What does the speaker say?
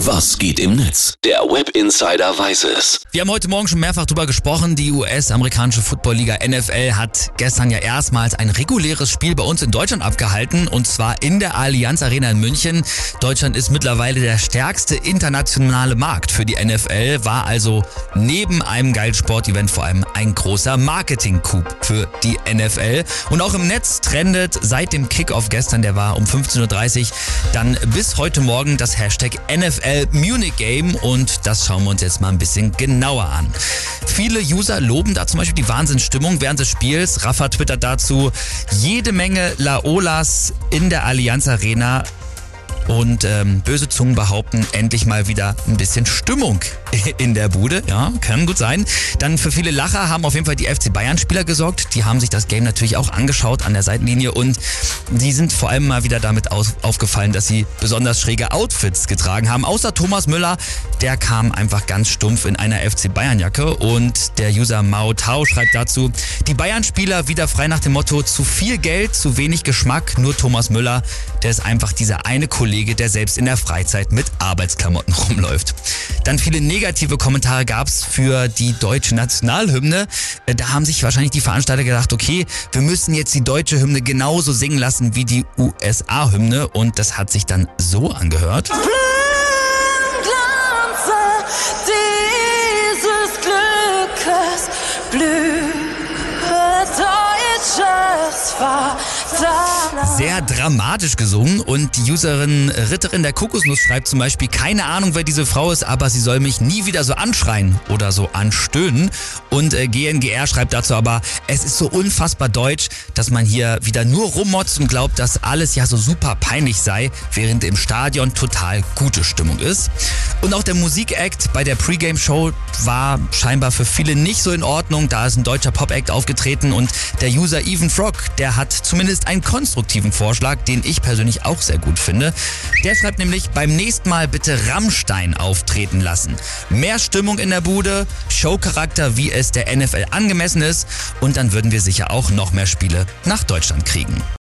Was geht im Netz? Der Web Insider weiß es. Wir haben heute Morgen schon mehrfach darüber gesprochen. Die US-amerikanische Footballliga NFL hat gestern ja erstmals ein reguläres Spiel bei uns in Deutschland abgehalten und zwar in der Allianz Arena in München. Deutschland ist mittlerweile der stärkste internationale Markt für die NFL, war also neben einem geilen Sportevent vor allem ein großer Marketing-Coup für die NFL. Und auch im Netz trendet seit dem Kickoff gestern, der war um 15.30 Uhr, dann bis heute Morgen das Hashtag NFL Munich Game und das schauen wir uns jetzt mal ein bisschen genauer an. Viele User loben da zum Beispiel die Wahnsinnsstimmung während des Spiels. Rafa twittert dazu jede Menge Laolas in der Allianz Arena und ähm, böse Zungen behaupten, endlich mal wieder ein bisschen Stimmung in der Bude. Ja, kann gut sein. Dann für viele Lacher haben auf jeden Fall die FC Bayern-Spieler gesorgt. Die haben sich das Game natürlich auch angeschaut an der Seitenlinie und die sind vor allem mal wieder damit aufgefallen, dass sie besonders schräge Outfits getragen haben. Außer Thomas Müller, der kam einfach ganz stumpf in einer FC Bayern-Jacke und der User Mao Tao schreibt dazu, die Bayern-Spieler wieder frei nach dem Motto, zu viel Geld, zu wenig Geschmack, nur Thomas Müller, der ist einfach dieser eine Kollege, Kollege, der selbst in der Freizeit mit Arbeitsklamotten rumläuft. Dann viele negative Kommentare gab es für die deutsche Nationalhymne. Äh, da haben sich wahrscheinlich die Veranstalter gedacht, okay, wir müssen jetzt die deutsche Hymne genauso singen lassen wie die USA-Hymne und das hat sich dann so angehört. Sehr dramatisch gesungen und die Userin Ritterin der Kokosnuss schreibt zum Beispiel, keine Ahnung, wer diese Frau ist, aber sie soll mich nie wieder so anschreien oder so anstöhnen. Und äh, GNGR schreibt dazu aber, es ist so unfassbar deutsch, dass man hier wieder nur rummotzt und glaubt, dass alles ja so super peinlich sei, während im Stadion total gute Stimmung ist. Und auch der Musikakt bei der Pre-Game-Show war scheinbar für viele nicht so in Ordnung. Da ist ein deutscher Pop-Act aufgetreten und der User Even Frog, der hat zumindest einen konstruktiven Vorschlag, den ich persönlich auch sehr gut finde. Der schreibt nämlich, beim nächsten Mal bitte Rammstein auftreten lassen. Mehr Stimmung in der Bude, Showcharakter, wie es der NFL angemessen ist und dann würden wir sicher auch noch mehr Spiele nach Deutschland kriegen.